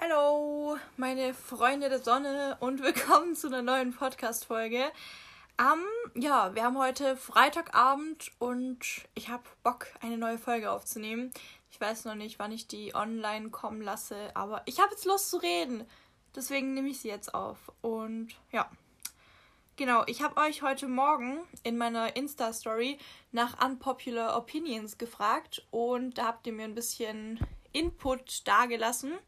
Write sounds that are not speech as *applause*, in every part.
Hallo, meine Freunde der Sonne und *laughs* willkommen zu einer neuen Podcast-Folge. Um, ja, wir haben heute Freitagabend und ich habe Bock, eine neue Folge aufzunehmen. Ich weiß noch nicht, wann ich die online kommen lasse, aber ich habe jetzt Lust zu reden. Deswegen nehme ich sie jetzt auf. Und ja, genau, ich habe euch heute Morgen in meiner Insta-Story nach Unpopular Opinions gefragt und da habt ihr mir ein bisschen Input dargelassen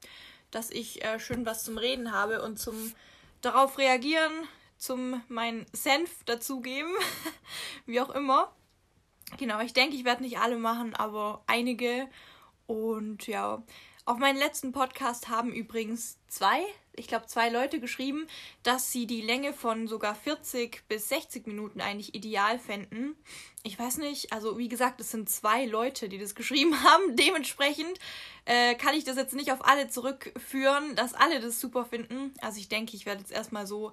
dass ich äh, schön was zum Reden habe und zum darauf reagieren, zum meinen Senf dazugeben, *laughs* wie auch immer. Genau, ich denke, ich werde nicht alle machen, aber einige. Und ja, auf meinen letzten Podcast haben übrigens zwei, ich glaube zwei Leute geschrieben, dass sie die Länge von sogar 40 bis 60 Minuten eigentlich ideal fänden. Ich weiß nicht, also wie gesagt, es sind zwei Leute, die das *laughs* geschrieben haben. Dementsprechend äh, kann ich das jetzt nicht auf alle zurückführen, dass alle das super finden. Also ich denke, ich werde jetzt erstmal so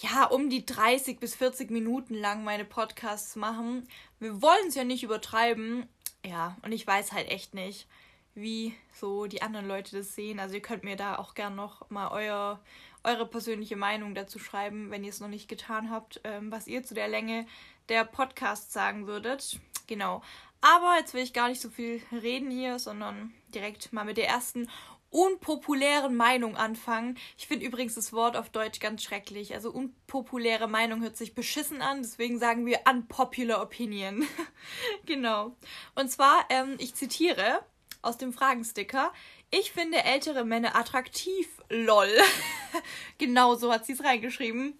ja, um die 30 bis 40 Minuten lang meine Podcasts machen. Wir wollen es ja nicht übertreiben. Ja, und ich weiß halt echt nicht wie so die anderen Leute das sehen. Also ihr könnt mir da auch gern noch mal euer, eure persönliche Meinung dazu schreiben, wenn ihr es noch nicht getan habt, ähm, was ihr zu der Länge der Podcast sagen würdet. Genau. Aber jetzt will ich gar nicht so viel reden hier, sondern direkt mal mit der ersten unpopulären Meinung anfangen. Ich finde übrigens das Wort auf Deutsch ganz schrecklich. Also unpopuläre Meinung hört sich beschissen an, deswegen sagen wir unpopular opinion. *laughs* genau. Und zwar, ähm, ich zitiere, aus dem Fragensticker. Ich finde ältere Männer attraktiv, lol. *laughs* genau so hat sie es reingeschrieben.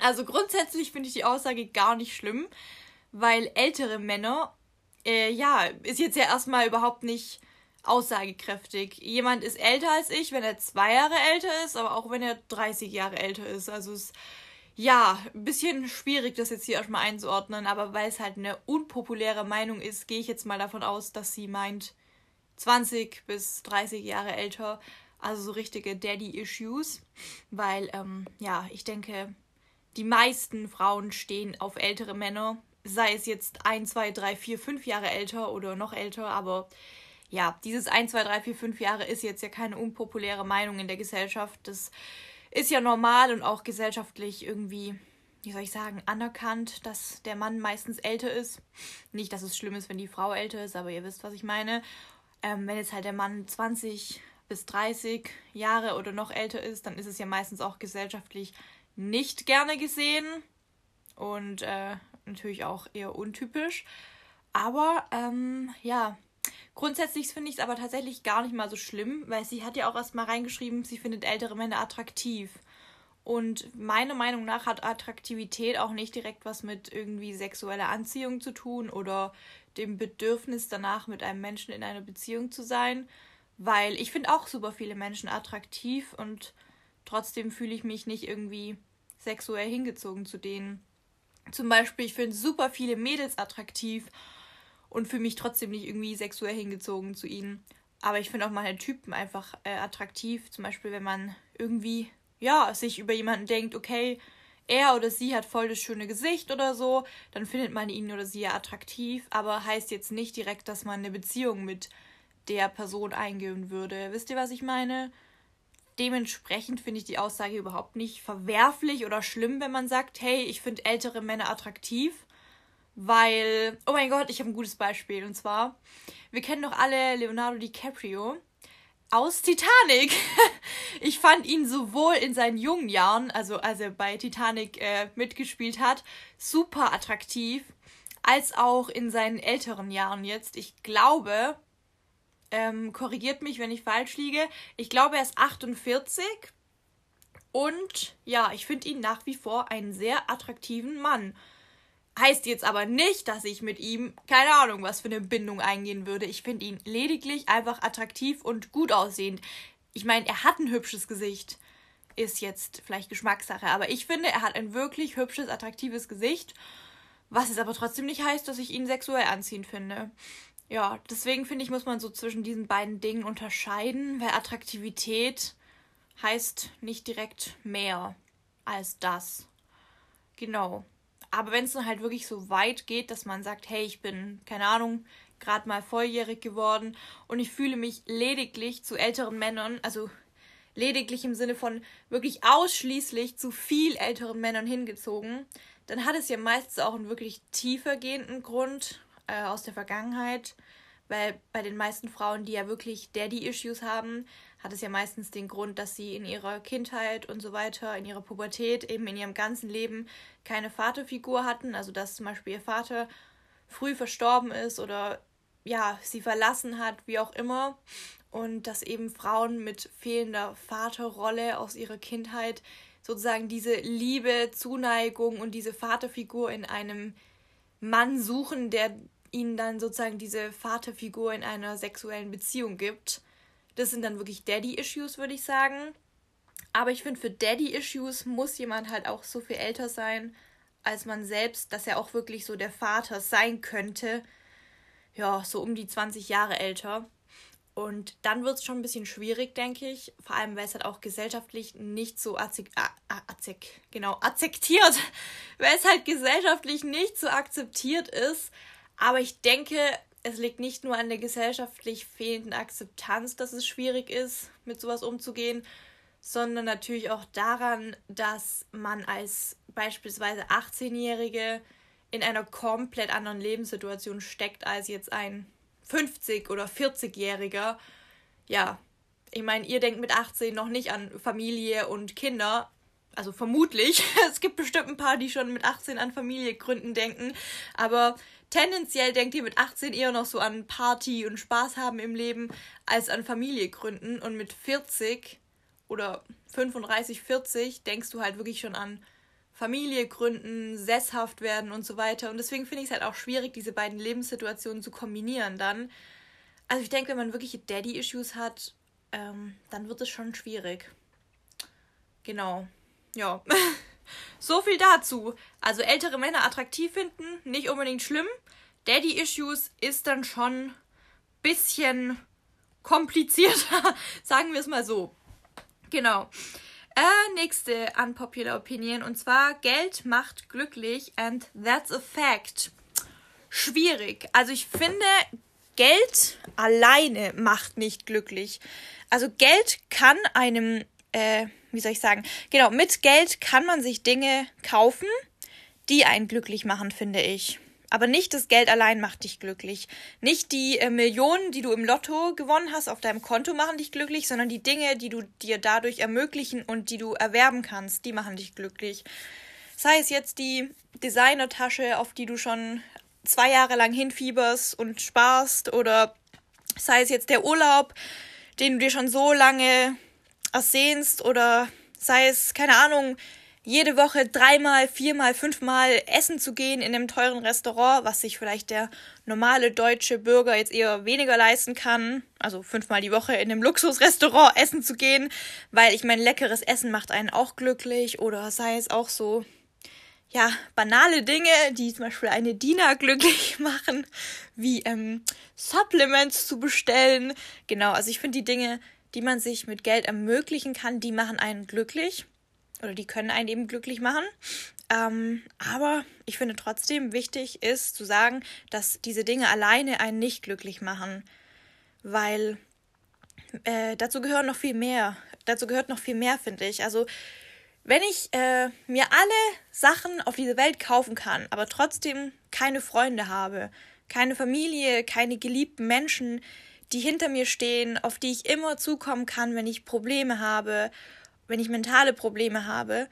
Also grundsätzlich finde ich die Aussage gar nicht schlimm, weil ältere Männer, äh, ja, ist jetzt ja erstmal überhaupt nicht aussagekräftig. Jemand ist älter als ich, wenn er zwei Jahre älter ist, aber auch wenn er 30 Jahre älter ist. Also es ist ja ein bisschen schwierig, das jetzt hier erstmal einzuordnen, aber weil es halt eine unpopuläre Meinung ist, gehe ich jetzt mal davon aus, dass sie meint, 20 bis 30 Jahre älter. Also so richtige Daddy-Issues. Weil, ähm, ja, ich denke, die meisten Frauen stehen auf ältere Männer. Sei es jetzt 1, 2, 3, 4, 5 Jahre älter oder noch älter. Aber ja, dieses 1, 2, 3, 4, 5 Jahre ist jetzt ja keine unpopuläre Meinung in der Gesellschaft. Das ist ja normal und auch gesellschaftlich irgendwie wie soll ich sagen, anerkannt, dass der Mann meistens älter ist. Nicht, dass es schlimm ist, wenn die Frau älter ist, aber ihr wisst, was ich meine. Ähm, wenn jetzt halt der Mann 20 bis 30 Jahre oder noch älter ist, dann ist es ja meistens auch gesellschaftlich nicht gerne gesehen und äh, natürlich auch eher untypisch. Aber ähm, ja, grundsätzlich finde ich es aber tatsächlich gar nicht mal so schlimm, weil sie hat ja auch erst mal reingeschrieben, sie findet ältere Männer attraktiv. Und meiner Meinung nach hat Attraktivität auch nicht direkt was mit irgendwie sexueller Anziehung zu tun oder dem Bedürfnis danach, mit einem Menschen in einer Beziehung zu sein, weil ich finde auch super viele Menschen attraktiv und trotzdem fühle ich mich nicht irgendwie sexuell hingezogen zu denen. Zum Beispiel, ich finde super viele Mädels attraktiv und fühle mich trotzdem nicht irgendwie sexuell hingezogen zu ihnen. Aber ich finde auch meine Typen einfach äh, attraktiv. Zum Beispiel, wenn man irgendwie, ja, sich über jemanden denkt, okay, er oder sie hat voll das schöne Gesicht oder so, dann findet man ihn oder sie ja attraktiv, aber heißt jetzt nicht direkt, dass man eine Beziehung mit der Person eingehen würde. Wisst ihr, was ich meine? Dementsprechend finde ich die Aussage überhaupt nicht verwerflich oder schlimm, wenn man sagt, hey, ich finde ältere Männer attraktiv, weil, oh mein Gott, ich habe ein gutes Beispiel und zwar, wir kennen doch alle Leonardo DiCaprio aus Titanic. *laughs* ich fand ihn sowohl in seinen jungen Jahren, also als er bei Titanic äh, mitgespielt hat, super attraktiv, als auch in seinen älteren Jahren jetzt. Ich glaube, ähm, korrigiert mich, wenn ich falsch liege, ich glaube, er ist 48. Und ja, ich finde ihn nach wie vor einen sehr attraktiven Mann. Heißt jetzt aber nicht, dass ich mit ihm, keine Ahnung, was für eine Bindung eingehen würde. Ich finde ihn lediglich einfach attraktiv und gut aussehend. Ich meine, er hat ein hübsches Gesicht. Ist jetzt vielleicht Geschmackssache, aber ich finde, er hat ein wirklich hübsches, attraktives Gesicht. Was es aber trotzdem nicht heißt, dass ich ihn sexuell anziehend finde. Ja, deswegen finde ich, muss man so zwischen diesen beiden Dingen unterscheiden, weil Attraktivität heißt nicht direkt mehr als das. Genau. Aber wenn es dann halt wirklich so weit geht, dass man sagt, hey, ich bin, keine Ahnung, gerade mal volljährig geworden und ich fühle mich lediglich zu älteren Männern, also lediglich im Sinne von wirklich ausschließlich zu viel älteren Männern hingezogen, dann hat es ja meistens auch einen wirklich tiefer gehenden Grund äh, aus der Vergangenheit. Weil bei den meisten Frauen, die ja wirklich Daddy-Issues haben, hat es ja meistens den Grund, dass sie in ihrer Kindheit und so weiter, in ihrer Pubertät, eben in ihrem ganzen Leben keine Vaterfigur hatten. Also dass zum Beispiel ihr Vater früh verstorben ist oder ja, sie verlassen hat, wie auch immer. Und dass eben Frauen mit fehlender Vaterrolle aus ihrer Kindheit sozusagen diese Liebe, Zuneigung und diese Vaterfigur in einem Mann suchen, der ihnen dann sozusagen diese Vaterfigur in einer sexuellen Beziehung gibt. Das sind dann wirklich Daddy-Issues, würde ich sagen. Aber ich finde, für Daddy-Issues muss jemand halt auch so viel älter sein als man selbst, dass er auch wirklich so der Vater sein könnte. Ja, so um die 20 Jahre älter. Und dann wird es schon ein bisschen schwierig, denke ich. Vor allem, weil es halt auch gesellschaftlich nicht so azek, genau, akzeptiert, *laughs* weil es halt gesellschaftlich nicht so akzeptiert ist. Aber ich denke, es liegt nicht nur an der gesellschaftlich fehlenden Akzeptanz, dass es schwierig ist, mit sowas umzugehen, sondern natürlich auch daran, dass man als beispielsweise 18-Jährige in einer komplett anderen Lebenssituation steckt als jetzt ein 50- oder 40-Jähriger. Ja, ich meine, ihr denkt mit 18 noch nicht an Familie und Kinder. Also vermutlich. *laughs* Es gibt bestimmt ein paar, die schon mit 18 an Familie gründen denken. Aber tendenziell denkt ihr mit 18 eher noch so an Party und Spaß haben im Leben als an Familie gründen. Und mit 40 oder 35, 40 denkst du halt wirklich schon an Familie gründen, sesshaft werden und so weiter. Und deswegen finde ich es halt auch schwierig, diese beiden Lebenssituationen zu kombinieren dann. Also ich denke, wenn man wirklich Daddy-Issues hat, ähm, dann wird es schon schwierig. Genau. Ja. *laughs* so viel dazu. Also ältere Männer attraktiv finden, nicht unbedingt schlimm. Daddy-Issues ist dann schon bisschen komplizierter, *laughs* sagen wir es mal so. Genau. Äh, nächste unpopular Opinion und zwar Geld macht glücklich and that's a fact. Schwierig. Also ich finde, Geld alleine macht nicht glücklich. Also Geld kann einem, äh, wie soll ich sagen, genau, mit Geld kann man sich Dinge kaufen, die einen glücklich machen, finde ich. Aber nicht das Geld allein macht dich glücklich. Nicht die äh, Millionen, die du im Lotto gewonnen hast, auf deinem Konto machen dich glücklich, sondern die Dinge, die du dir dadurch ermöglichen und die du erwerben kannst, die machen dich glücklich. Sei es jetzt die Designertasche, auf die du schon zwei Jahre lang hinfieberst und sparst, oder sei es jetzt der Urlaub, den du dir schon so lange ersehnst, oder sei es, keine Ahnung, jede Woche dreimal, viermal, fünfmal essen zu gehen in einem teuren Restaurant, was sich vielleicht der normale deutsche Bürger jetzt eher weniger leisten kann. Also fünfmal die Woche in einem Luxusrestaurant *laughs* essen zu gehen, weil ich meine, leckeres Essen macht einen auch glücklich oder sei es auch so, ja, banale Dinge, die zum Beispiel eine Diener *laughs* glücklich machen, wie ähm, Supplements zu bestellen. Genau, also ich finde die Dinge, die man sich mit Geld ermöglichen kann, die machen einen glücklich oder die können einen eben glücklich machen. Ähm, aber ich finde trotzdem wichtig ist zu sagen, dass diese Dinge alleine einen nicht glücklich machen, weil äh, dazu gehören noch viel mehr. Dazu gehört noch viel mehr, finde ich. Also wenn ich äh, mir alle Sachen auf diese Welt kaufen kann, aber trotzdem keine Freunde habe, keine Familie, keine geliebten Menschen, die hinter mir stehen, auf die ich immer zukommen kann, wenn ich Probleme habe wenn ich mentale Probleme habe,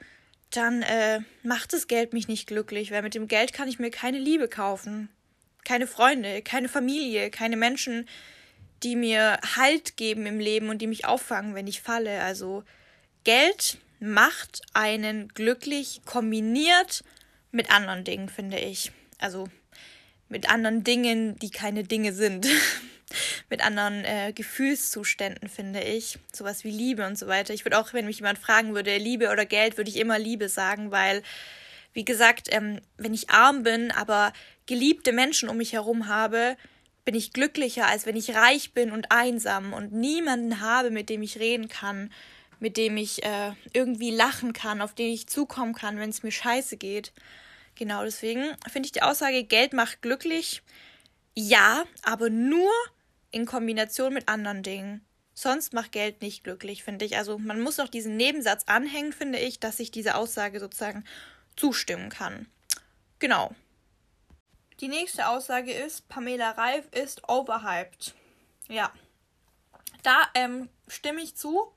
dann äh, macht das Geld mich nicht glücklich, weil mit dem Geld kann ich mir keine Liebe kaufen, keine Freunde, keine Familie, keine Menschen, die mir Halt geben im Leben und die mich auffangen, wenn ich falle. Also Geld macht einen glücklich kombiniert mit anderen Dingen, finde ich. Also mit anderen Dingen, die keine Dinge sind. *laughs* mit anderen äh, Gefühlszuständen, finde ich. Sowas wie Liebe und so weiter. Ich würde auch, wenn mich jemand fragen würde, Liebe oder Geld, würde ich immer Liebe sagen, weil, wie gesagt, ähm, wenn ich arm bin, aber geliebte Menschen um mich herum habe, bin ich glücklicher, als wenn ich reich bin und einsam und niemanden habe, mit dem ich reden kann, mit dem ich äh, irgendwie lachen kann, auf den ich zukommen kann, wenn es mir scheiße geht. Genau deswegen finde ich die Aussage, Geld macht glücklich. Ja, aber nur in Kombination mit anderen Dingen. sonst macht Geld nicht glücklich, finde ich. Also man muss noch diesen Nebensatz anhängen, finde ich, dass ich diese Aussage sozusagen zustimmen kann. Genau. Die nächste Aussage ist, Pamela Reif ist overhyped. Ja. Da ähm, stimme ich zu.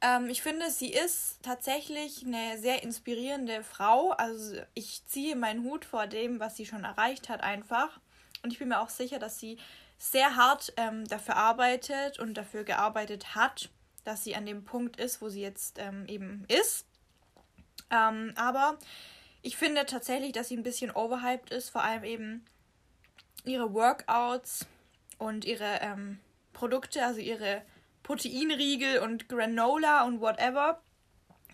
Ähm, ich finde, sie ist tatsächlich eine sehr inspirierende Frau. Also ich ziehe meinen Hut vor dem, was sie schon erreicht hat, einfach. Und ich bin mir auch sicher, dass sie sehr hart ähm, dafür arbeitet und dafür gearbeitet hat, dass sie an dem Punkt ist, wo sie jetzt ähm, eben ist. Ähm, aber ich finde tatsächlich, dass sie ein bisschen overhyped ist, vor allem eben ihre Workouts und ihre ähm, Produkte, also ihre Proteinriegel und Granola und whatever.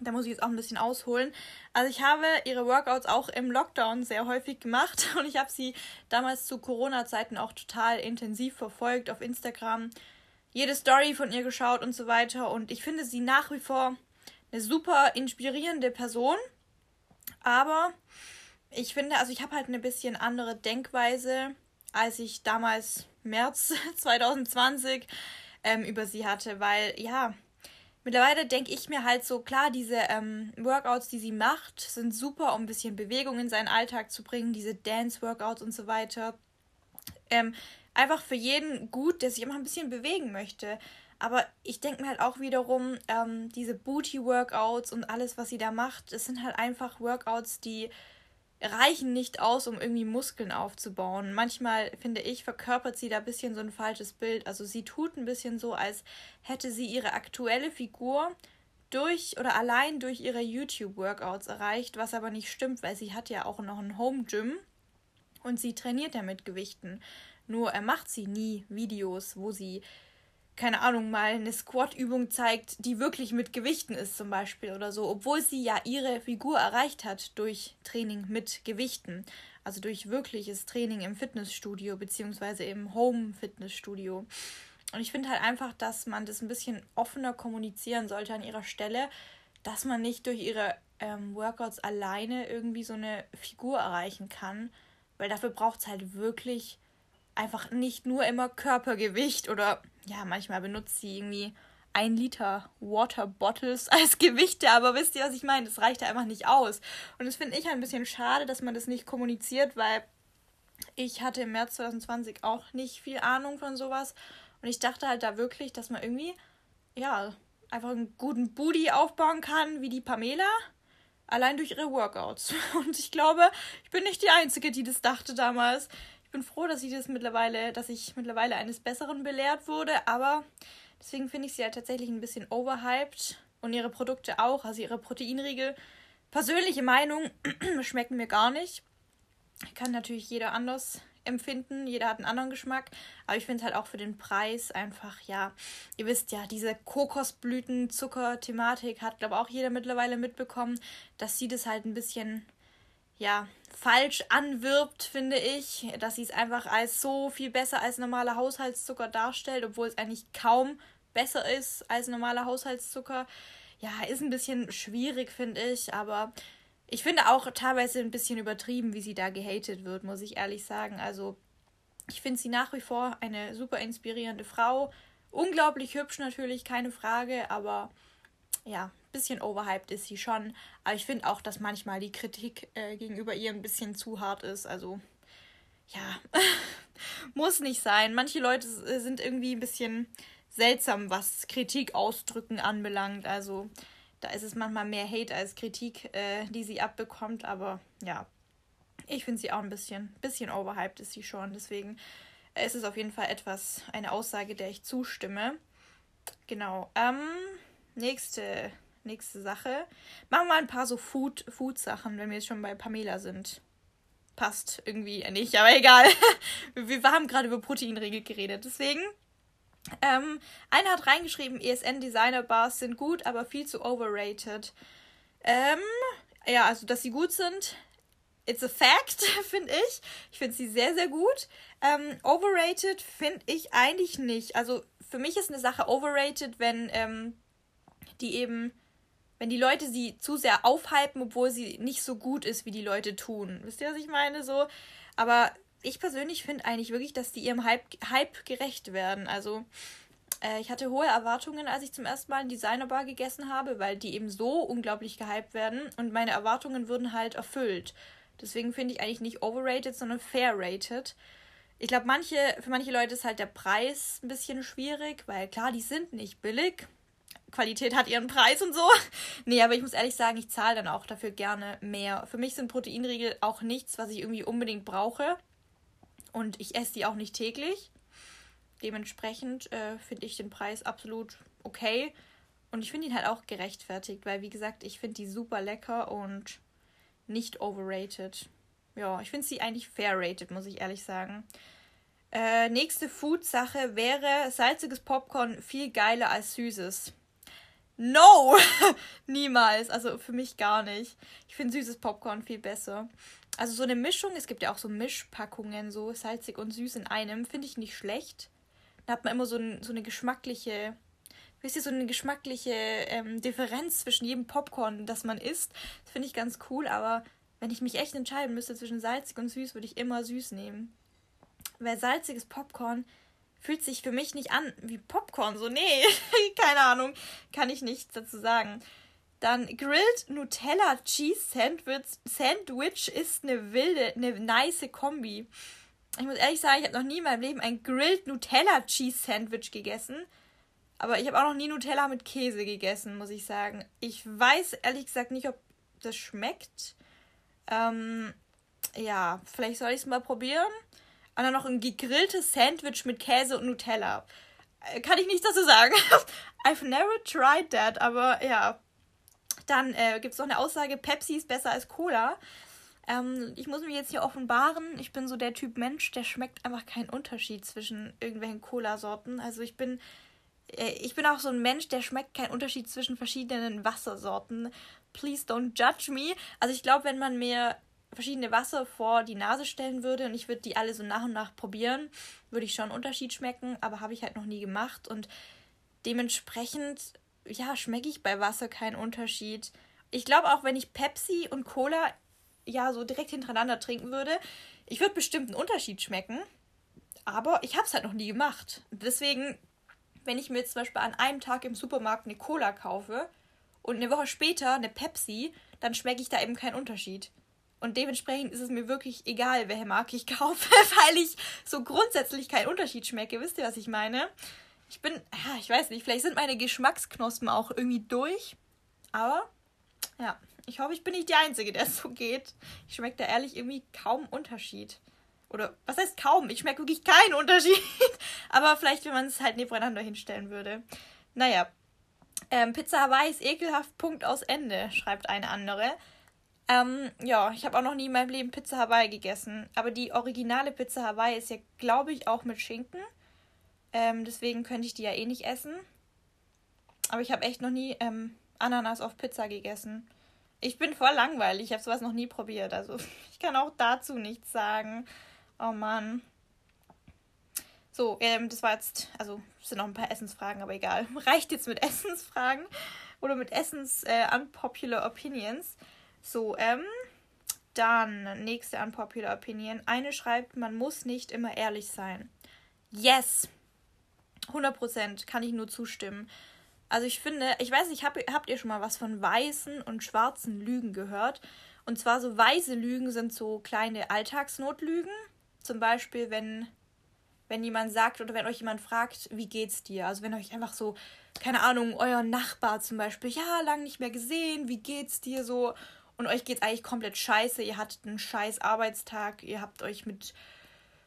Da muss ich jetzt auch ein bisschen ausholen. Also ich habe ihre Workouts auch im Lockdown sehr häufig gemacht *laughs* und ich habe sie damals zu Corona-Zeiten auch total intensiv verfolgt auf Instagram. Jede Story von ihr geschaut und so weiter. Und ich finde sie nach wie vor eine super inspirierende Person. Aber ich finde, also ich habe halt eine bisschen andere Denkweise, als ich damals März *laughs* 2020 ähm, über sie hatte, weil ja, mittlerweile denke ich mir halt so, klar, diese ähm, Workouts, die sie macht, sind super, um ein bisschen Bewegung in seinen Alltag zu bringen, diese Dance-Workouts und so weiter. Ähm, einfach für jeden gut, der sich immer ein bisschen bewegen möchte. Aber ich denke mir halt auch wiederum, ähm, diese Booty-Workouts und alles, was sie da macht, es sind halt einfach Workouts, die reichen nicht aus, um irgendwie Muskeln aufzubauen. Manchmal, finde ich, verkörpert sie da ein bisschen so ein falsches Bild. Also sie tut ein bisschen so, als hätte sie ihre aktuelle Figur durch oder allein durch ihre YouTube-Workouts erreicht, was aber nicht stimmt, weil sie hat ja auch noch ein Home-Gym und sie trainiert ja mit Gewichten. Nur er macht sie nie Videos, wo sie keine Ahnung, mal eine Squat-Übung zeigt, die wirklich mit Gewichten ist zum Beispiel oder so, obwohl sie ja ihre Figur erreicht hat durch Training mit Gewichten. Also durch wirkliches Training im Fitnessstudio beziehungsweise im Home-Fitnessstudio. Und ich finde halt einfach, dass man das ein bisschen offener kommunizieren sollte an ihrer Stelle, dass man nicht durch ihre ähm, Workouts alleine irgendwie so eine Figur erreichen kann, weil dafür braucht es halt wirklich einfach nicht nur immer Körpergewicht oder ja, manchmal benutzt sie irgendwie ein Liter Water Bottles *laughs* als Gewichte, aber wisst ihr, was ich meine? Das reicht ja einfach nicht aus. Und das finde ich ein bisschen schade, dass man das nicht kommuniziert, weil ich hatte im März 2020 auch nicht viel Ahnung von sowas. Und ich dachte halt da wirklich, dass man irgendwie, ja, einfach einen guten Booty aufbauen kann, wie die Pamela. Allein durch ihre Workouts. *laughs* Und ich glaube, ich bin nicht die Einzige, die das dachte damals bin froh, dass ich das mittlerweile, dass ich mittlerweile eines Besseren belehrt wurde, aber deswegen finde ich sie halt tatsächlich ein bisschen overhyped und ihre Produkte auch, also ihre Proteinriegel. Persönliche Meinung *clears throat* schmecken mir gar nicht. Kann natürlich jeder anders empfinden, jeder hat einen anderen Geschmack, aber ich finde es halt auch für den Preis einfach, ja, ihr wisst ja, diese Kokosblüten-Zucker-Thematik hat, glaube ich, auch jeder mittlerweile mitbekommen, dass sie das halt ein bisschen ja, falsch anwirbt, finde ich, dass sie es einfach als so viel besser als normaler Haushaltszucker darstellt, obwohl es eigentlich kaum besser ist als normaler Haushaltszucker. Ja, ist ein bisschen schwierig, finde ich, aber ich finde auch teilweise ein bisschen übertrieben, wie sie da gehatet wird, muss ich ehrlich sagen. Also, ich finde sie nach wie vor eine super inspirierende Frau. Unglaublich hübsch natürlich, keine Frage, aber ja, bisschen overhyped ist sie schon. Aber ich finde auch, dass manchmal die Kritik äh, gegenüber ihr ein bisschen zu hart ist. Also, ja, *laughs* muss nicht sein. Manche Leute äh, sind irgendwie ein bisschen seltsam, was Kritik ausdrücken anbelangt. Also, da ist es manchmal mehr Hate als Kritik, äh, die sie abbekommt. Aber ja, ich finde sie auch ein bisschen, bisschen overhyped ist sie schon. Deswegen ist es auf jeden Fall etwas, eine Aussage, der ich zustimme. Genau. Ähm, nächste nächste Sache. Machen wir mal ein paar so Food, Food-Sachen, wenn wir jetzt schon bei Pamela sind. Passt irgendwie nicht, aber egal. *laughs* wir, haben gerade über Proteinregel geredet. Deswegen, ähm, einer hat reingeschrieben, ESN-Designer-Bars sind gut, aber viel zu overrated. Ähm, ja, also, dass sie gut sind, it's a fact, *laughs* finde ich. Ich finde sie sehr, sehr gut. Ähm, overrated finde ich eigentlich nicht. Also, für mich ist eine Sache overrated, wenn ähm, die eben wenn die Leute sie zu sehr aufhypen, obwohl sie nicht so gut ist, wie die Leute tun. Wisst ihr, was ich meine? So. Aber ich persönlich finde eigentlich wirklich, dass die ihrem Hype, Hype gerecht werden. Also, Äh, ich hatte hohe Erwartungen, als ich zum ersten Mal einen Designerbar gegessen habe, weil die eben so unglaublich gehypt werden und meine Erwartungen wurden halt erfüllt. Deswegen finde ich eigentlich nicht overrated, sondern fair rated. Ich glaube, manche, für manche Leute ist halt der Preis ein bisschen schwierig, weil klar, die sind nicht billig. Qualität hat ihren Preis und so. *laughs* nee, aber ich muss ehrlich sagen, ich zahle dann auch dafür gerne mehr. Für mich sind Proteinriegel auch nichts, was ich irgendwie unbedingt brauche. Und ich esse die auch nicht täglich. Dementsprechend äh, finde ich den Preis absolut okay. Und ich finde ihn halt auch gerechtfertigt, weil, wie gesagt, ich finde die super lecker und nicht overrated. Ja, ich finde sie eigentlich fair rated, muss ich ehrlich sagen. Äh, nächste Food-Sache wäre salziges Popcorn viel geiler als süßes. No! *laughs* Niemals. Also für mich gar nicht. Ich finde süßes Popcorn viel besser. Also so eine Mischung, es gibt ja auch so Mischpackungen, so salzig und süß in einem, finde ich nicht schlecht. Da hat man immer so, ein, so eine geschmackliche, wisst ihr, so eine geschmackliche ähm, Differenz zwischen jedem Popcorn, das man isst. Das finde ich ganz cool, aber wenn ich mich echt entscheiden müsste zwischen salzig und süß, würde ich immer süß nehmen. Weil salziges Popcorn fühlt sich für mich nicht an wie Popcorn. So, nee, *laughs* keine Ahnung, kann ich nichts dazu sagen. Dann Grilled Nutella Cheese Sandwich, Sandwich ist eine wilde, eine nice Kombi. Ich muss ehrlich sagen, ich habe noch nie in meinem Leben ein Grilled Nutella Cheese Sandwich gegessen. Aber ich habe auch noch nie Nutella mit Käse gegessen, muss ich sagen. Ich weiß ehrlich gesagt nicht, ob das schmeckt. Ähm, ja, vielleicht soll ich es mal probieren. Und dann noch ein gegrilltes Sandwich mit Käse und Nutella. Äh, kann ich nichts dazu sagen. *laughs* I've never tried that, aber ja. Dann äh, gibt es noch eine Aussage, Pepsi ist besser als Cola. Ähm, ich muss mich jetzt hier offenbaren. Ich bin so der Typ Mensch, der schmeckt einfach keinen Unterschied zwischen irgendwelchen Cola-Sorten. Also ich bin, äh, ich bin auch so ein Mensch, der schmeckt keinen Unterschied zwischen verschiedenen Wassersorten. Please don't judge me. Also ich glaube, wenn man mir verschiedene Wasser vor die Nase stellen würde und ich würde die alle so nach und nach probieren, würde ich schon einen Unterschied schmecken, aber habe ich halt noch nie gemacht und dementsprechend, ja, schmecke ich bei Wasser keinen Unterschied. Ich glaube auch, wenn ich Pepsi und Cola ja so direkt hintereinander trinken würde, ich würde bestimmt einen Unterschied schmecken, aber ich habe es halt noch nie gemacht. Deswegen, wenn ich mir jetzt zum Beispiel an einem Tag im Supermarkt eine Cola kaufe und eine Woche später eine Pepsi, dann schmecke ich da eben keinen Unterschied. Und dementsprechend ist es mir wirklich egal, welche Marke ich *laughs* kaufe, weil ich so grundsätzlich keinen Unterschied schmecke. Wisst ihr, was ich meine? Ich bin, ja, ich weiß nicht, vielleicht sind meine Geschmacksknospen auch irgendwie durch. Aber, ja, ich hoffe, ich bin nicht die Einzige, der es *laughs* so geht. Ich schmecke da ehrlich irgendwie kaum Unterschied. Oder, was heißt kaum? Ich schmecke wirklich keinen Unterschied. *laughs* Aber vielleicht, wenn man es halt nebeneinander hinstellen würde. Naja. Ähm, Pizza Hawaii ist ekelhaft, Punkt aus Ende, schreibt eine andere. Ähm, ja, ich habe auch noch nie in meinem Leben Pizza Hawaii gegessen. Aber die originale Pizza Hawaii ist ja, glaube ich, auch mit Schinken. Ähm, deswegen könnte ich die ja eh nicht essen. Aber ich habe echt noch nie ähm, Ananas auf Pizza gegessen. Ich bin voll langweilig. Ich habe sowas noch nie probiert. Also *laughs* ich kann auch dazu nichts sagen. Oh Mann. So, ähm, das war jetzt, also es sind noch ein paar Essensfragen, aber egal. *laughs* Reicht jetzt mit Essensfragen oder mit Essens äh, unpopular opinions. So, ähm, dann nächste unpopular Opinion. Eine schreibt, man muss nicht immer ehrlich sein. Yes! 100% kann ich nur zustimmen. Also ich finde, ich weiß nicht, hab, habt ihr schon mal was von weißen und schwarzen Lügen gehört? Und zwar so weiße Lügen sind so kleine Alltagsnotlügen. Zum Beispiel, wenn, wenn jemand sagt oder wenn euch jemand fragt, wie geht's dir? Also wenn euch einfach so, keine Ahnung, euer Nachbar zum Beispiel, ja, lang nicht mehr gesehen, wie geht's dir so? Und euch geht's eigentlich komplett scheiße, ihr hattet einen scheiß Arbeitstag, ihr habt euch mit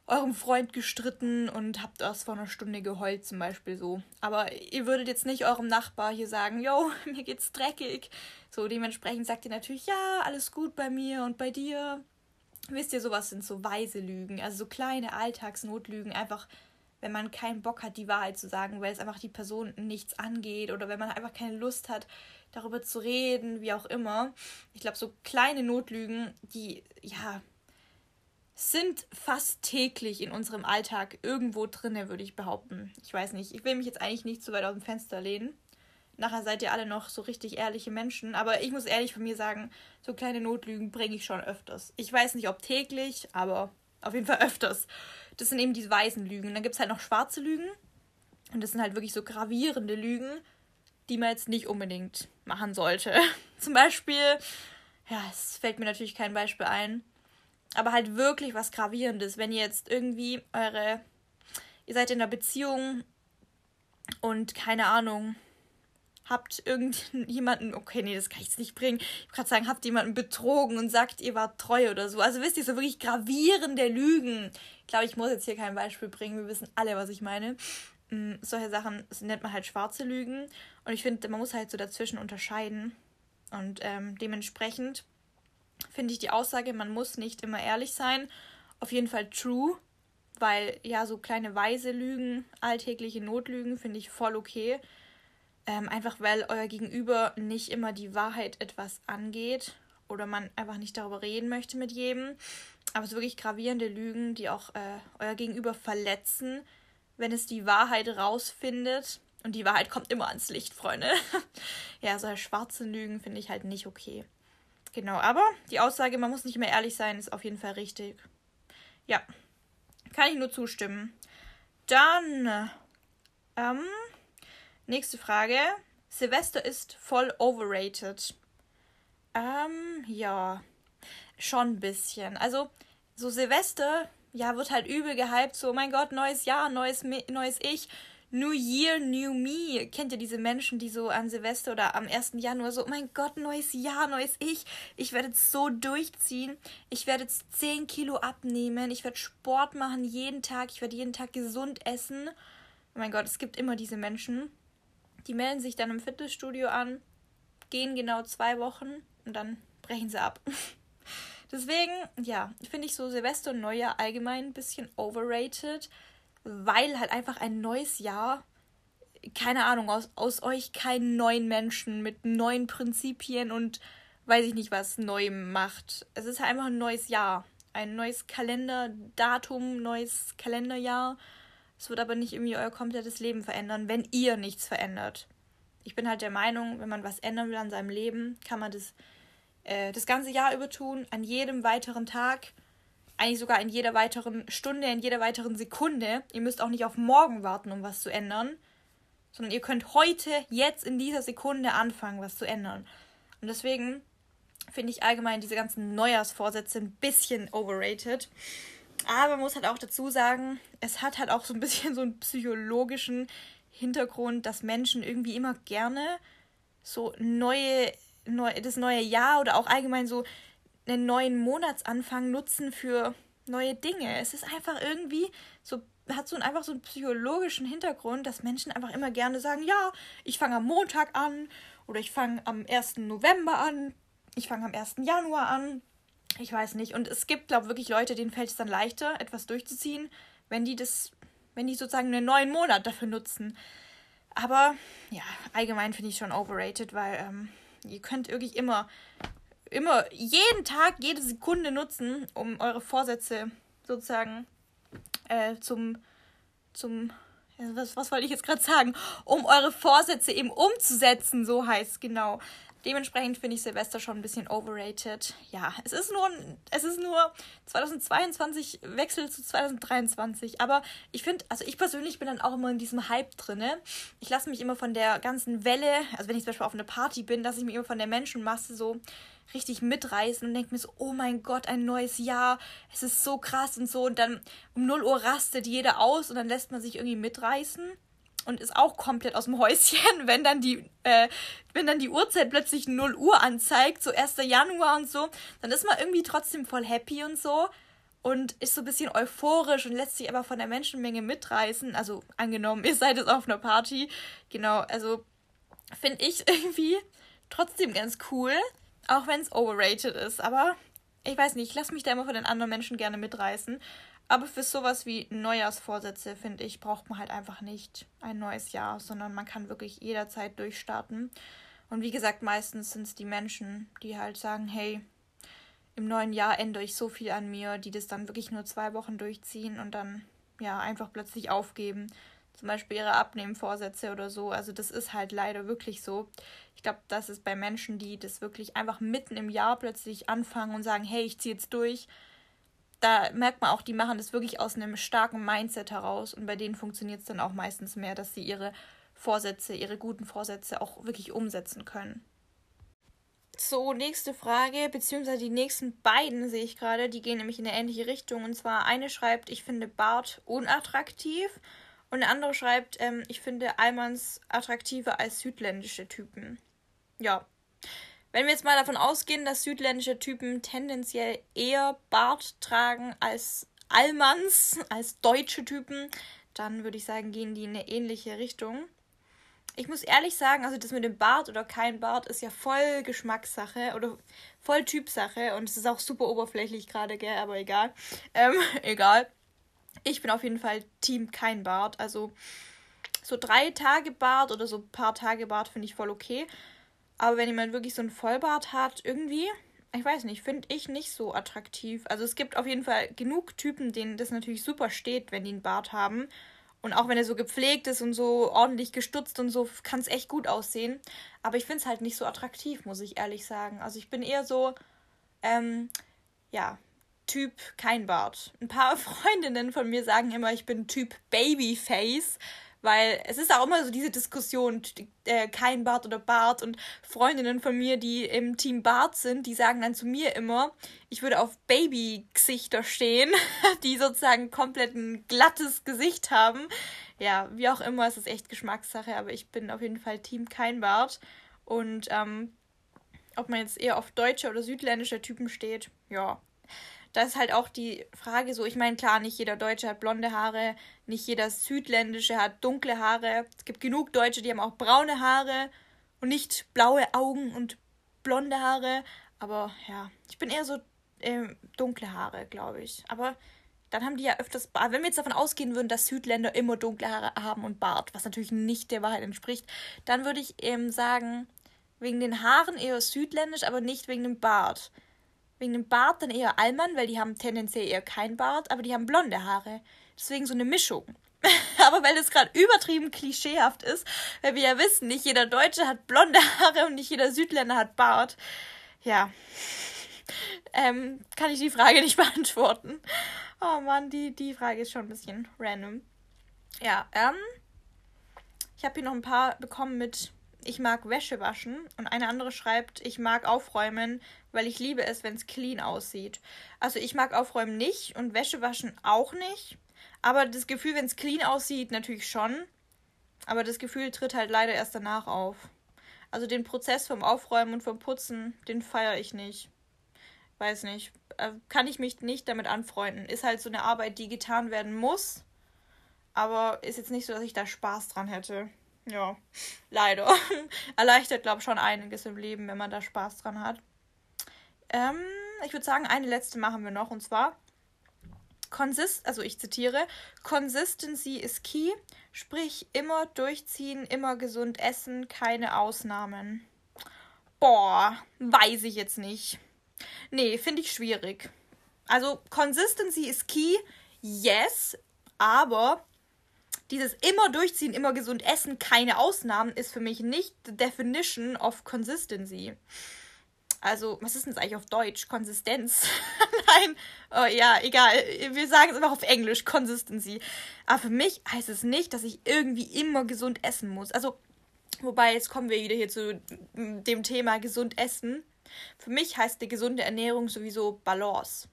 eurem Freund gestritten und habt erst vor einer Stunde geheult, zum Beispiel so. Aber ihr würdet jetzt nicht eurem Nachbar hier sagen, yo, *laughs* mir geht's dreckig. So, dementsprechend sagt ihr natürlich, ja, alles gut bei mir und bei dir. Wisst ihr, sowas sind so weise Lügen, also so kleine Alltagsnotlügen, einfach wenn man keinen Bock hat, die Wahrheit zu sagen, weil es einfach die Person nichts angeht oder wenn man einfach keine Lust hat, darüber zu reden, wie auch immer. Ich glaube, so kleine Notlügen, die, ja, sind fast täglich in unserem Alltag irgendwo drinne, würde ich behaupten. Ich weiß nicht, ich will mich jetzt eigentlich nicht zu weit aus dem Fenster lehnen. Nachher seid ihr alle noch so richtig ehrliche Menschen, aber ich muss ehrlich von mir sagen, so kleine Notlügen bringe ich schon öfters. Ich weiß nicht, ob täglich, aber auf jeden Fall öfters. Das sind eben die weißen Lügen. Dann gibt es halt noch schwarze Lügen. Und das sind halt wirklich so gravierende Lügen, die man jetzt nicht unbedingt machen sollte. *laughs* Zum Beispiel, ja, es fällt mir natürlich kein Beispiel ein, aber halt wirklich was Gravierendes, wenn ihr jetzt irgendwie eure, ihr seid in einer Beziehung und keine Ahnung, habt irgendjemanden, okay, nee, das kann ich jetzt nicht bringen. Ich kann sagen, habt jemanden betrogen und sagt, ihr wart treu oder so. Also wisst ihr, so wirklich gravierende Lügen. Ich glaube, ich muss jetzt hier kein Beispiel bringen. Wir wissen alle, was ich meine. Mm, solche Sachen nennt man halt schwarze Lügen. Und ich finde, man muss halt so dazwischen unterscheiden. Und ähm, dementsprechend finde ich die Aussage, man muss nicht immer ehrlich sein, auf jeden Fall true. Weil ja, so kleine weise Lügen, alltägliche Notlügen finde ich voll okay. Ähm, einfach weil euer Gegenüber nicht immer die Wahrheit etwas angeht oder man einfach nicht darüber reden möchte mit jedem. Aber sind wirklich gravierende Lügen, die auch äh, euer Gegenüber verletzen, wenn es die Wahrheit rausfindet. Und die Wahrheit kommt immer ans Licht, Freunde. *laughs* ja, solche schwarzen Lügen finde ich halt nicht okay. Genau, aber die Aussage, man muss nicht mehr ehrlich sein, ist auf jeden Fall richtig. Ja, kann ich nur zustimmen. Dann, ähm, Nächste Frage. Silvester ist voll overrated. Ähm, ja. Schon ein bisschen. Also, so Silvester, ja, wird halt übel gehypt. So, oh mein Gott, neues Jahr, neues, neues Ich. New Year, New Me. Kennt ihr diese Menschen, die so an Silvester oder am 1. Januar so, oh mein Gott, neues Jahr, neues Ich. Ich werde jetzt so durchziehen. Ich werde jetzt 10 Kilo abnehmen. Ich werde Sport machen jeden Tag. Ich werde jeden Tag gesund essen. Oh mein Gott, es gibt immer diese Menschen. Die melden sich dann im Fitnessstudio an, gehen genau zwei Wochen und dann brechen sie ab. *laughs* Deswegen, ja, finde ich so Silvester und Neujahr allgemein ein bisschen overrated, weil halt einfach ein neues Jahr, keine Ahnung, aus, aus euch keinen neuen Menschen mit neuen Prinzipien und weiß ich nicht was Neuem macht. Es ist halt einfach ein neues Jahr. Ein neues Kalenderdatum, neues Kalenderjahr. Es wird aber nicht irgendwie euer komplettes Leben verändern, wenn ihr nichts verändert. Ich bin halt der Meinung, wenn man was ändern will an seinem Leben, kann man das äh, das ganze Jahr über tun, an jedem weiteren Tag, eigentlich sogar in jeder weiteren Stunde, in jeder weiteren Sekunde. Ihr müsst auch nicht auf morgen warten, um was zu ändern, sondern ihr könnt heute, jetzt in dieser Sekunde anfangen, was zu ändern. Und deswegen finde ich allgemein diese ganzen Neujahrsvorsätze ein bisschen overrated. Aber man muss halt auch dazu sagen, es hat halt auch so ein bisschen *laughs* so einen psychologischen Hintergrund, dass Menschen irgendwie immer gerne so neue, neu, das neue Jahr oder auch allgemein so einen neuen Monatsanfang nutzen für neue Dinge. Es ist einfach irgendwie so, hat so einfach so einen psychologischen Hintergrund, dass Menschen einfach immer gerne sagen, ja, ich fange am Montag an oder ich fange am 1. November an, ich fange am 1. Januar an ich weiß nicht. Und es gibt, glaube ich, wirklich Leute, denen fällt es dann leichter, etwas durchzuziehen, wenn die das, wenn die sozusagen einen neuen Monat dafür nutzen. Aber ja, allgemein finde ich schon overrated, weil ähm, ihr könnt wirklich immer, immer jeden Tag, jede Sekunde nutzen, um eure Vorsätze sozusagen äh, zum, zum, was, was wollte ich jetzt gerade sagen, um eure Vorsätze eben umzusetzen, so heißt es genau. Dementsprechend finde ich Silvester schon ein bisschen overrated. Ja, es ist nur, es ist nur 2022 Wechsel zu 2023. Aber ich finde, also ich persönlich bin dann auch immer in diesem Hype drinne. Ich lasse mich immer von der ganzen Welle, also wenn ich zum Beispiel auf einer Party bin, lasse ich mich immer von der Menschenmasse so richtig mitreißen und denke mir so, oh mein Gott, ein neues Jahr, es ist so krass und so. Und dann um 0 Uhr rastet jeder aus und dann lässt man sich irgendwie mitreißen und ist auch komplett aus dem Häuschen, *laughs* wenn dann die, äh, wenn dann die Uhrzeit plötzlich 0 Uhr anzeigt, so 1. Januar und so, dann ist man irgendwie trotzdem voll happy und so und ist so ein bisschen euphorisch und lässt sich aber von der Menschenmenge mitreißen. Also angenommen, *laughs* ihr seid jetzt auf einer Party. Genau, also finde ich *laughs* irgendwie trotzdem ganz cool, auch wenn es overrated ist. Aber ich weiß nicht, ich lasse mich da immer von den anderen Menschen gerne mitreißen. Aber für sowas wie Neujahrsvorsätze, finde ich, braucht man halt einfach nicht ein neues Jahr, sondern man kann wirklich jederzeit durchstarten. Und wie gesagt, meistens sind es die Menschen, die halt sagen, hey, im neuen Jahr ändere ich so viel an mir, die das dann wirklich nur zwei Wochen durchziehen und dann ja einfach plötzlich aufgeben. Zum Beispiel ihre Abnehmvorsätze oder so. Also das ist halt leider wirklich so. Ich glaube, das ist bei Menschen, die das wirklich einfach mitten im Jahr plötzlich anfangen und sagen, hey, ich ziehe jetzt durch da merkt man auch, die machen das wirklich aus einem starken Mindset heraus und bei denen funktioniert es dann auch meistens mehr, dass sie ihre Vorsätze, ihre guten Vorsätze auch wirklich umsetzen können. So, nächste Frage, beziehungsweise die nächsten beiden sehe ich gerade, die gehen nämlich in eine ähnliche Richtung. Und zwar eine schreibt, ich finde Bart unattraktiv und eine andere schreibt, ähm, ich finde Almans attraktiver als südländische Typen. Ja. Wenn wir jetzt mal davon ausgehen, dass südländische Typen tendenziell eher Bart tragen als Almans, als deutsche Typen, dann würde ich sagen, gehen die in eine ähnliche Richtung. Ich muss ehrlich sagen, also das mit dem Bart oder kein Bart ist ja voll Geschmackssache oder voll Typsache und es ist auch super oberflächlich gerade, gell, aber egal. Ähm, *laughs* egal. Ich bin auf jeden Fall Team kein Bart. Also so drei Tage Bart oder so ein paar Tage Bart finde ich voll okay. Aber wenn jemand wirklich so einen Vollbart hat, irgendwie, ich weiß nicht, finde ich nicht so attraktiv. Also es gibt auf jeden Fall genug Typen, denen das natürlich super steht, wenn die einen Bart haben. Und auch wenn er so gepflegt ist und so ordentlich gestutzt und so, kann es echt gut aussehen. Aber ich finde es halt nicht so attraktiv, muss ich ehrlich sagen. Also ich bin eher so, ähm, ja, Typ kein Bart. Ein paar *laughs* Freundinnen von mir sagen immer, ich bin Typ Babyface, weil es ist auch immer so diese Diskussion, äh, kein Bart oder Bart. Und Freundinnen von mir, die im Team Bart sind, die sagen dann zu mir immer, ich würde auf Babygesichter stehen, *laughs* die sozusagen komplett ein glattes Gesicht haben. Ja, wie auch immer, es ist echt Geschmackssache, aber ich bin auf jeden Fall Team kein Bart. Und ähm, ob man jetzt eher auf deutsche oder südländische Typen steht, ja, da ist halt auch die Frage so, ich meine, klar, nicht jeder Deutsche hat blonde Haare, nicht jeder Südländische hat dunkle Haare. Es gibt genug Deutsche, die haben auch braune Haare und nicht blaue Augen und blonde Haare. Aber ja, ich bin eher so äh, dunkle Haare, glaube ich. Aber dann haben die ja öfters Bart. Wenn wir jetzt davon ausgehen würden, dass Südländer immer dunkle Haare haben und Bart, was natürlich nicht der Wahrheit entspricht, dann würde ich eben sagen, wegen den Haaren eher südländisch, aber nicht wegen dem Bart. Wegen dem Bart dann eher Allmann, weil die haben tendenziell eher kein Bart, aber die haben blonde Haare. Deswegen so eine Mischung. *laughs* aber weil es gerade übertrieben klischeehaft ist, weil wir ja wissen, nicht jeder Deutsche hat blonde Haare und nicht jeder Südländer hat Bart. Ja. *laughs* Ähm, kann ich die Frage nicht *laughs* beantworten. Oh Mann, die, die Frage ist schon ein bisschen random. Ja, ähm. Ich habe hier noch ein paar bekommen mit ich mag Wäsche waschen und eine andere schreibt, ich mag aufräumen, weil ich liebe es, wenn es clean aussieht. Also ich mag aufräumen nicht und Wäsche waschen auch nicht. Aber das Gefühl, wenn es clean aussieht, natürlich schon. Aber das Gefühl tritt halt leider erst danach auf. Also den Prozess vom Aufräumen und vom Putzen, den feiere ich nicht. Weiß nicht. Äh, kann ich mich nicht damit anfreunden. Ist halt so eine Arbeit, die getan werden muss. Aber ist jetzt nicht so, dass ich da Spaß dran hätte. Ja, leider. *laughs* Erleichtert, glaube ich, schon einiges im Leben, wenn man da Spaß dran hat. Ähm, ich würde sagen, eine letzte machen wir noch und zwar Consist, also ich zitiere, Consistency is key, sprich immer durchziehen, immer gesund essen, keine Ausnahmen. Boah, weiß ich jetzt nicht. Nee, finde ich schwierig. Also Consistency is key, yes, aber dieses immer durchziehen, immer gesund essen, keine Ausnahmen, ist für mich nicht the definition of consistency. Also, was ist denn das eigentlich auf Deutsch? Konsistenz? *laughs* Nein, oh, ja, egal. Wir sagen es einfach auf Englisch, Consistency. Aber für mich heißt es nicht, dass ich irgendwie immer gesund essen muss. Also, wobei, jetzt kommen wir wieder hier zu dem Thema gesund essen. Für mich heißt die gesunde Ernährung sowieso Balance.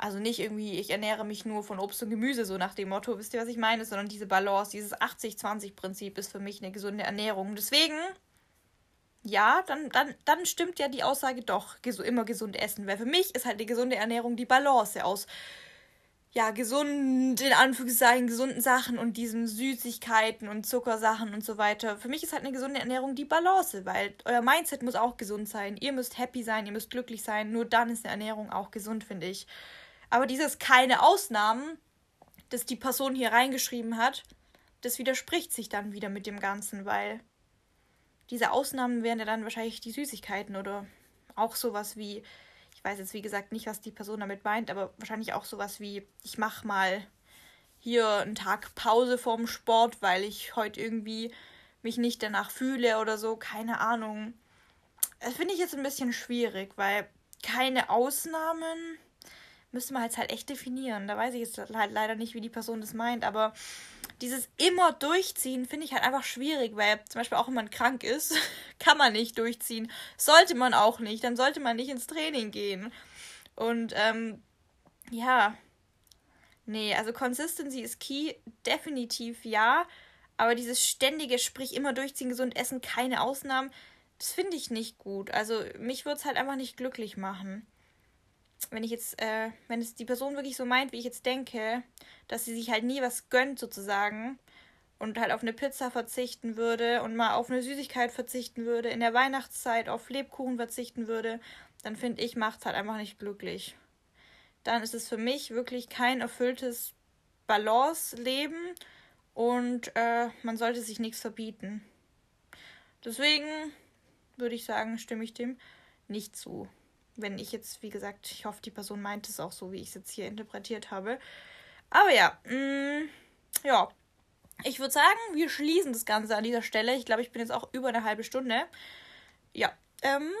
Also nicht irgendwie, ich ernähre mich nur von Obst und Gemüse, so nach dem Motto, wisst ihr, was ich meine? Sondern diese Balance, dieses 80-20-Prinzip ist für mich eine gesunde Ernährung. Deswegen, ja, dann, dann, dann stimmt ja die Aussage doch, immer gesund essen. Weil für mich ist halt die gesunde Ernährung die Balance aus, ja, gesund, in Anführungszeichen, gesunden Sachen und diesen Süßigkeiten und Zuckersachen und so weiter. Für mich ist halt eine gesunde Ernährung die Balance, weil euer Mindset muss auch gesund sein. Ihr müsst happy sein, ihr müsst glücklich sein. Nur dann ist eine Ernährung auch gesund, finde ich. Aber dieses keine Ausnahmen, das die Person hier reingeschrieben hat, das widerspricht sich dann wieder mit dem Ganzen, weil diese Ausnahmen wären ja dann wahrscheinlich die Süßigkeiten oder auch sowas wie, ich weiß jetzt wie gesagt nicht, was die Person damit meint, aber wahrscheinlich auch sowas wie, ich mach mal hier einen Tag Pause vorm Sport, weil ich heute irgendwie mich nicht danach fühle oder so, keine Ahnung. Das finde ich jetzt ein bisschen schwierig, weil keine Ausnahmen müsste man halt halt echt definieren. Da weiß ich jetzt halt leider nicht, wie die Person das meint, aber dieses immer durchziehen finde ich halt einfach schwierig, weil zum Beispiel auch wenn man krank ist, *laughs* kann man nicht durchziehen. Sollte man auch nicht, dann sollte man nicht ins Training gehen. Und ähm, ja, nee, also Consistency ist key, definitiv ja. Aber dieses ständige, sprich immer durchziehen, gesund essen, keine Ausnahmen, das finde ich nicht gut. Also mich würde es halt einfach nicht glücklich machen wenn ich jetzt, äh, wenn es die Person wirklich so meint, wie ich jetzt denke, dass sie sich halt nie was gönnt sozusagen und halt auf eine Pizza verzichten würde und mal auf eine Süßigkeit verzichten würde, in der Weihnachtszeit auf Lebkuchen verzichten würde, dann finde ich, macht es halt einfach nicht glücklich. Dann ist es für mich wirklich kein erfülltes Balance-Leben und äh, man sollte sich nichts verbieten. Deswegen würde ich sagen, stimme ich dem nicht zu wenn ich jetzt, wie gesagt, ich hoffe, die Person meint es auch so, wie ich es jetzt hier interpretiert habe. Aber ja, mh, mm, ja. Ich würde sagen, wir schließen das Ganze an dieser Stelle. Ich glaube, ich bin jetzt auch über eine halbe Stunde. Ja, ähm,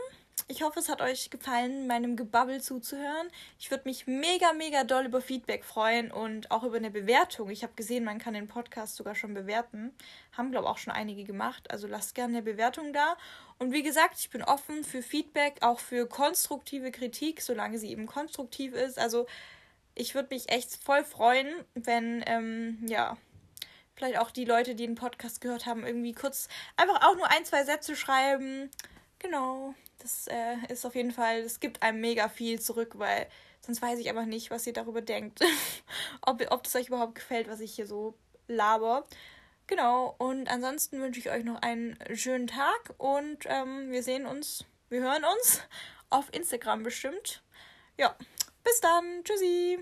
ich hoffe, es hat euch gefallen, meinem Gebabbel zuzuhören. Ich würde mich mega, mega doll über Feedback freuen und auch über eine Bewertung. Ich habe gesehen, man kann den Podcast sogar schon bewerten. Haben, glaube ich, auch schon einige gemacht. Also lasst gerne eine Bewertung da. Und wie gesagt, ich bin offen für Feedback, auch für konstruktive Kritik, solange sie eben konstruktiv ist. Also ich würde mich echt voll freuen, wenn, ähm, ja, vielleicht auch die Leute, die den Podcast gehört haben, irgendwie kurz einfach auch nur ein, zwei Sätze schreiben. Genau, das äh, ist auf jeden Fall, es gibt einem mega viel zurück, weil sonst weiß ich einfach nicht, was ihr darüber denkt. *laughs* ob, ob das euch überhaupt gefällt, was ich hier so laber. Genau, und ansonsten wünsche ich euch noch einen schönen Tag und ähm, wir sehen uns, wir hören uns auf Instagram bestimmt. Ja, bis dann, tschüssi.